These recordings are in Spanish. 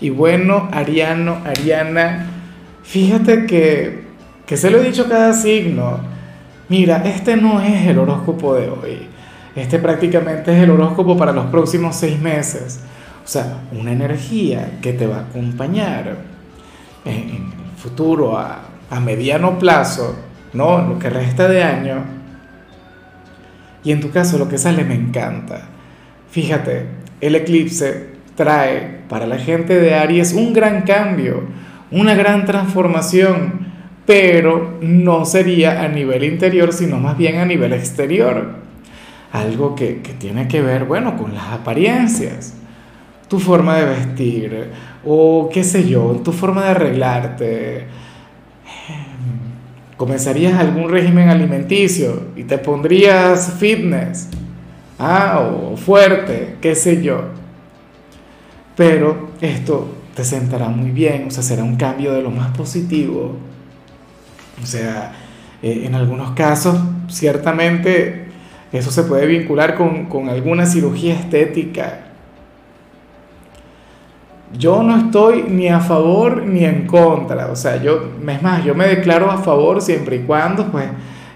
Y bueno, Ariano, Ariana, fíjate que, que se lo he dicho cada signo. Mira, este no es el horóscopo de hoy. Este prácticamente es el horóscopo para los próximos seis meses. O sea, una energía que te va a acompañar en, el futuro a, a mediano plazo, ¿no? Lo que resta de año. Y en tu caso lo que sale me encanta. Fíjate, el eclipse trae para la gente de Aries un gran cambio, una gran transformación, pero no sería a nivel interior, sino más bien a nivel exterior. Algo que, que tiene que ver, bueno, con las apariencias, tu forma de vestir, o qué sé yo, tu forma de arreglarte. Comenzarías algún régimen alimenticio y te pondrías fitness, ah, o fuerte, qué sé yo pero esto te sentará muy bien, o sea, será un cambio de lo más positivo. O sea, eh, en algunos casos, ciertamente, eso se puede vincular con, con alguna cirugía estética. Yo no estoy ni a favor ni en contra, o sea, yo, es más, yo me declaro a favor siempre y cuando, pues,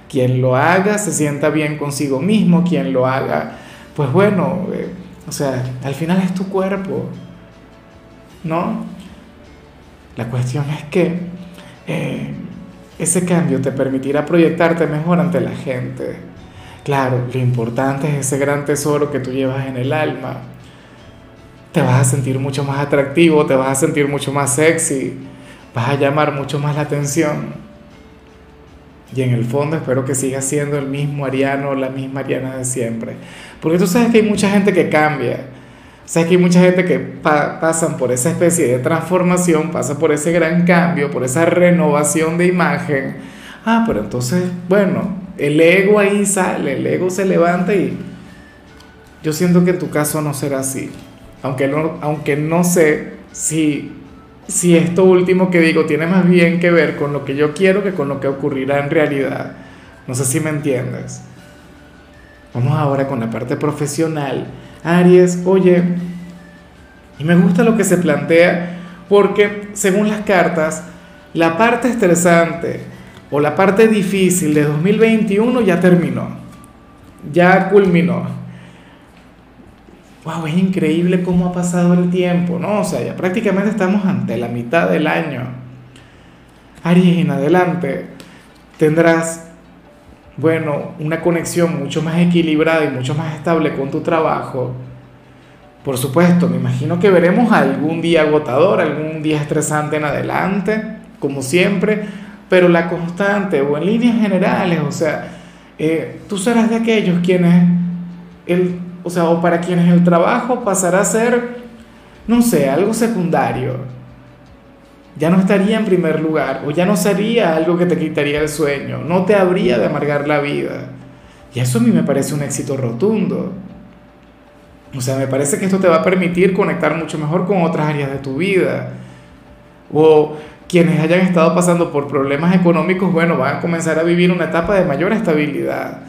quien lo haga se sienta bien consigo mismo, quien lo haga, pues bueno, eh, o sea, al final es tu cuerpo, ¿no? La cuestión es que eh, ese cambio te permitirá proyectarte mejor ante la gente. Claro, lo importante es ese gran tesoro que tú llevas en el alma. Te vas a sentir mucho más atractivo, te vas a sentir mucho más sexy, vas a llamar mucho más la atención. Y en el fondo espero que sigas siendo el mismo Ariano, la misma Ariana de siempre. Porque tú sabes que hay mucha gente que cambia o sea, que hay mucha gente que pasan por esa especie de transformación, pasa por ese gran cambio, por esa renovación de imagen. Ah, pero entonces, bueno, el ego ahí sale, el ego se levanta y yo siento que en tu caso no será así. Aunque no, aunque no sé si, si esto último que digo tiene más bien que ver con lo que yo quiero que con lo que ocurrirá en realidad. No sé si me entiendes. Vamos ahora con la parte profesional Aries, oye, y me gusta lo que se plantea porque según las cartas, la parte estresante o la parte difícil de 2021 ya terminó, ya culminó. Wow, es increíble cómo ha pasado el tiempo, ¿no? O sea, ya prácticamente estamos ante la mitad del año. Aries, en adelante tendrás bueno, una conexión mucho más equilibrada y mucho más estable con tu trabajo, por supuesto, me imagino que veremos algún día agotador, algún día estresante en adelante, como siempre, pero la constante o en líneas generales, o sea, eh, tú serás de aquellos quienes, el, o sea, o para quienes el trabajo pasará a ser, no sé, algo secundario ya no estaría en primer lugar o ya no sería algo que te quitaría el sueño, no te habría de amargar la vida. Y eso a mí me parece un éxito rotundo. O sea, me parece que esto te va a permitir conectar mucho mejor con otras áreas de tu vida. O quienes hayan estado pasando por problemas económicos, bueno, van a comenzar a vivir una etapa de mayor estabilidad.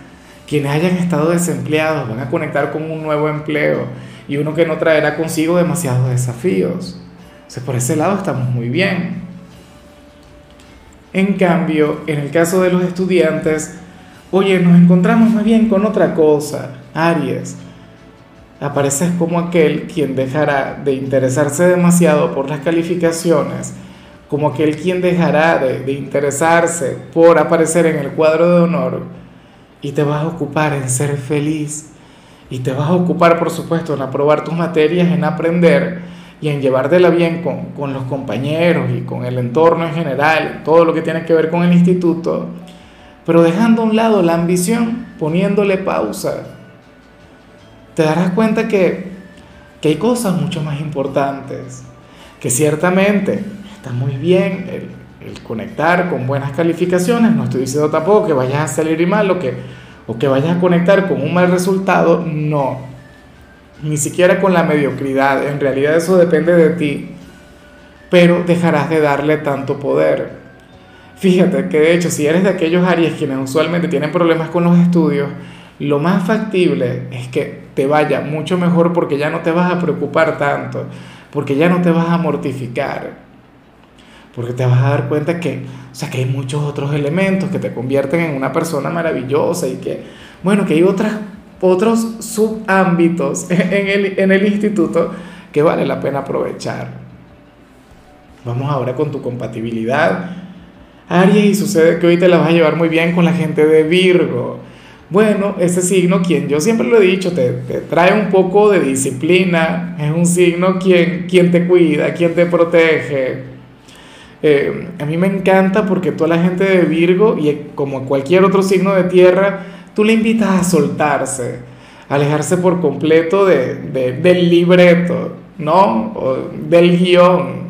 Quienes hayan estado desempleados van a conectar con un nuevo empleo y uno que no traerá consigo demasiados desafíos. O por ese lado estamos muy bien. En cambio, en el caso de los estudiantes, oye, nos encontramos muy bien con otra cosa, Aries. Apareces como aquel quien dejará de interesarse demasiado por las calificaciones, como aquel quien dejará de, de interesarse por aparecer en el cuadro de honor y te vas a ocupar en ser feliz y te vas a ocupar, por supuesto, en aprobar tus materias, en aprender y en llevártela bien con, con los compañeros y con el entorno en general, todo lo que tiene que ver con el instituto, pero dejando a un lado la ambición, poniéndole pausa, te darás cuenta que, que hay cosas mucho más importantes, que ciertamente está muy bien el, el, conectar con buenas calificaciones, no estoy diciendo tampoco que vayas a salir mal o que, o que vayas a conectar con un mal resultado, no, ni siquiera con la mediocridad, en realidad eso depende de ti, pero dejarás de darle tanto poder. Fíjate que de hecho si eres de aquellos Aries quienes usualmente tienen problemas con los estudios, lo más factible es que te vaya mucho mejor porque ya no te vas a preocupar tanto, porque ya no te vas a mortificar, porque te vas a dar cuenta que, o sea, que hay muchos otros elementos que te convierten en una persona maravillosa y que, bueno, que hay otras, otros subámbitos en el, en el instituto que vale la pena aprovechar. Vamos ahora con tu compatibilidad. Aries, y sucede que hoy te la vas a llevar muy bien con la gente de Virgo. Bueno, ese signo, quien yo siempre lo he dicho, te, trae un poco de disciplina, es un signo quien, quien te cuida, quien te protege. Eh, a mí me encanta porque toda la gente de Virgo, y como cualquier otro signo de tierra, tú le invitas a soltarse, a alejarse por completo de, del libreto, ¿no? O del guion.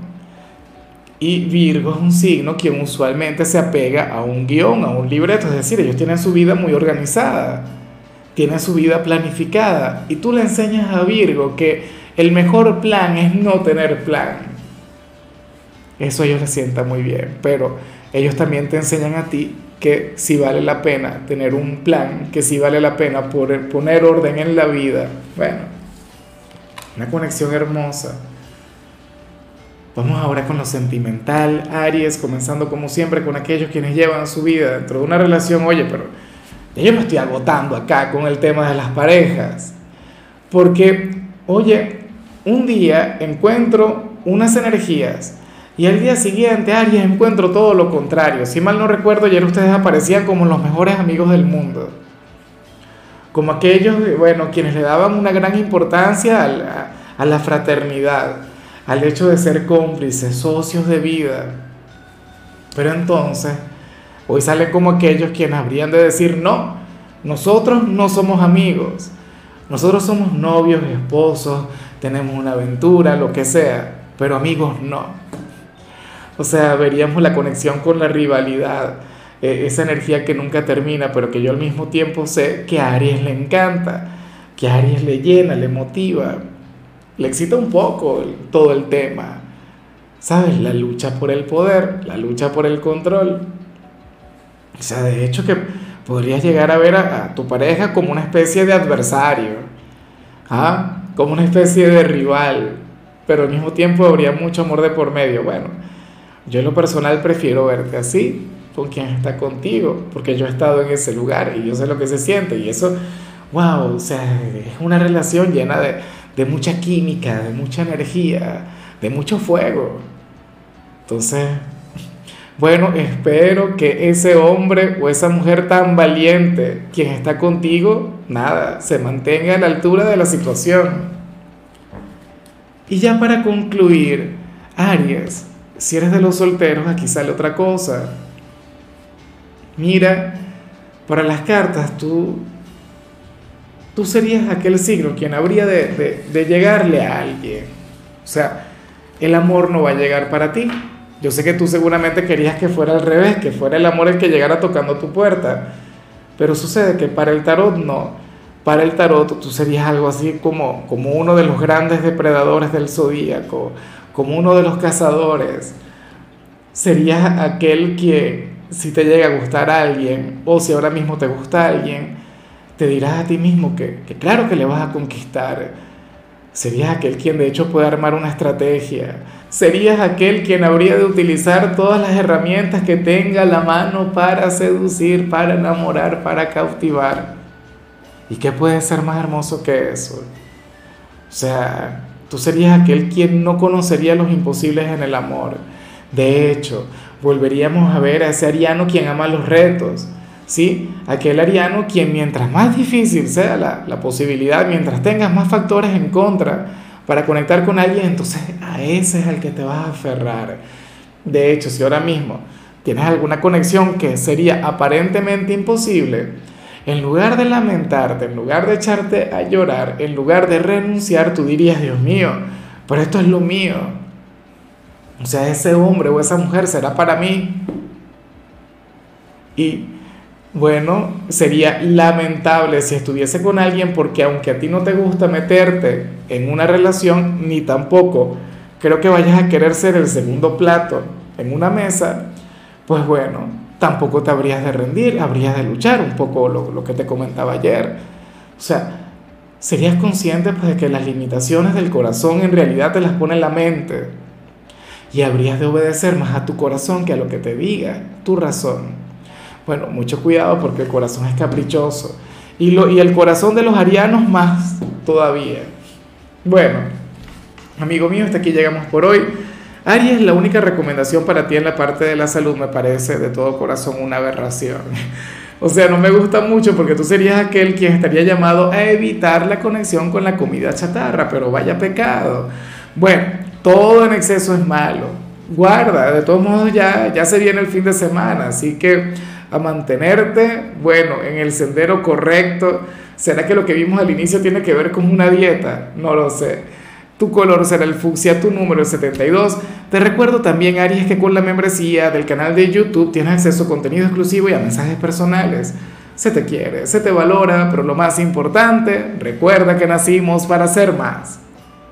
Y Virgo es un signo que usualmente se apega a un guion, a un libreto, es decir, ellos tienen su vida muy organizada, tienen su vida planificada. Y tú le enseñas a Virgo que el mejor plan es no tener plan. Eso ellos les sienta muy bien, pero ellos también te enseñan a ti que si vale la pena tener un plan, que si vale la pena poner orden en la vida. Bueno, una conexión hermosa. Vamos ahora con lo sentimental, Aries, comenzando como siempre con aquellos quienes llevan su vida dentro de una relación. Oye, pero yo me estoy agotando acá con el tema de las parejas. Porque, oye, un día encuentro unas energías y al día siguiente, Aries, encuentro todo lo contrario. Si mal no recuerdo, ayer ustedes aparecían como los mejores amigos del mundo. Como aquellos, bueno, quienes le daban una gran importancia a la fraternidad al hecho de ser cómplices, socios de vida. Pero entonces, hoy salen como aquellos quienes habrían de decir, no, nosotros no somos amigos, nosotros somos novios, esposos, tenemos una aventura, lo que sea, pero amigos no. O sea, veríamos la conexión con la rivalidad, e, esa energía que nunca termina, pero que yo al mismo tiempo sé que a Aries le encanta, que a Aries le llena, le motiva le excita un poco todo el tema. ¿Sabes? La lucha por el poder, la lucha por el control. O sea, de hecho que podrías llegar a ver a, tu pareja como una especie de adversario, ¿ah? como una especie de rival, pero al mismo tiempo habría mucho amor de por medio. Bueno, yo en lo personal prefiero verte así, con quien está contigo, porque yo he estado en ese lugar y yo sé lo que se siente y eso, wow, o sea, es una relación llena de, de mucha química, de mucha energía, de mucho fuego. Entonces, bueno, espero que ese hombre o esa mujer tan valiente, quien está contigo, nada, se mantenga a la altura de la situación. Y ya para concluir, Aries, si eres de los solteros, aquí sale otra cosa. Mira, para las cartas tú tú serías aquel signo quien habría de, llegarle a alguien. O sea, el amor no va a llegar para ti. Yo sé que tú seguramente querías que fuera al revés, que fuera el amor el que llegara tocando tu puerta. Pero sucede que para el tarot no. Para el tarot tú serías algo así como, como uno de los grandes depredadores del zodíaco, como uno de los cazadores. Serías aquel que si te llega a gustar a alguien o si ahora mismo te gusta alguien, te dirás a ti mismo que, claro que le vas a conquistar. Serías aquel quien de hecho puede armar una estrategia. Serías aquel quien habría de utilizar todas las herramientas que tenga a la mano para seducir, para enamorar, para cautivar. ¿Y qué puede ser más hermoso que eso? O sea, tú serías aquel quien no conocería los imposibles en el amor. De hecho, volveríamos a ver a ese ariano quien ama los retos ¿sí? Aquel ariano quien mientras más difícil sea la, la, posibilidad, mientras tengas más factores en contra para conectar con alguien, entonces a ese es el que te vas a aferrar. De hecho, si ahora mismo tienes alguna conexión que sería aparentemente imposible, en lugar de lamentarte, en lugar de echarte a llorar, en lugar de renunciar, tú dirías, Dios mío, pero esto es lo mío. O sea, ese hombre o esa mujer será para mí. Y bueno, sería lamentable si estuviese con alguien porque aunque a ti no te gusta meterte en una relación, ni tampoco creo que vayas a querer ser el segundo plato en una mesa, pues bueno, tampoco te habrías de rendir, habrías de luchar un poco lo, lo que te comentaba ayer. O sea, serías consciente pues, de que las limitaciones del corazón en realidad te las pone la mente y habrías de obedecer más a tu corazón que a lo que te diga tu razón. Bueno, mucho cuidado porque el corazón es caprichoso y, lo, y el corazón de los arianos más todavía. Bueno, amigo mío, hasta aquí llegamos por hoy. Aries, la única recomendación para ti en la parte de la salud me parece de todo corazón una aberración. O sea, no me gusta mucho porque tú serías aquel quien estaría llamado a evitar la conexión con la comida chatarra, pero vaya pecado. Bueno, todo en exceso es malo. Guarda, de todos modos ya, ya se viene el fin de semana, así que a mantenerte, bueno, en el sendero correcto. ¿Será que lo que vimos al inicio tiene que ver con una dieta? No lo sé. Tu color será el fucsia, tu número es 72. Te recuerdo también, Aries, que con la membresía del canal de YouTube tienes acceso a contenido exclusivo y a mensajes personales. Se te quiere, se te valora, pero lo más importante, recuerda que nacimos para ser más.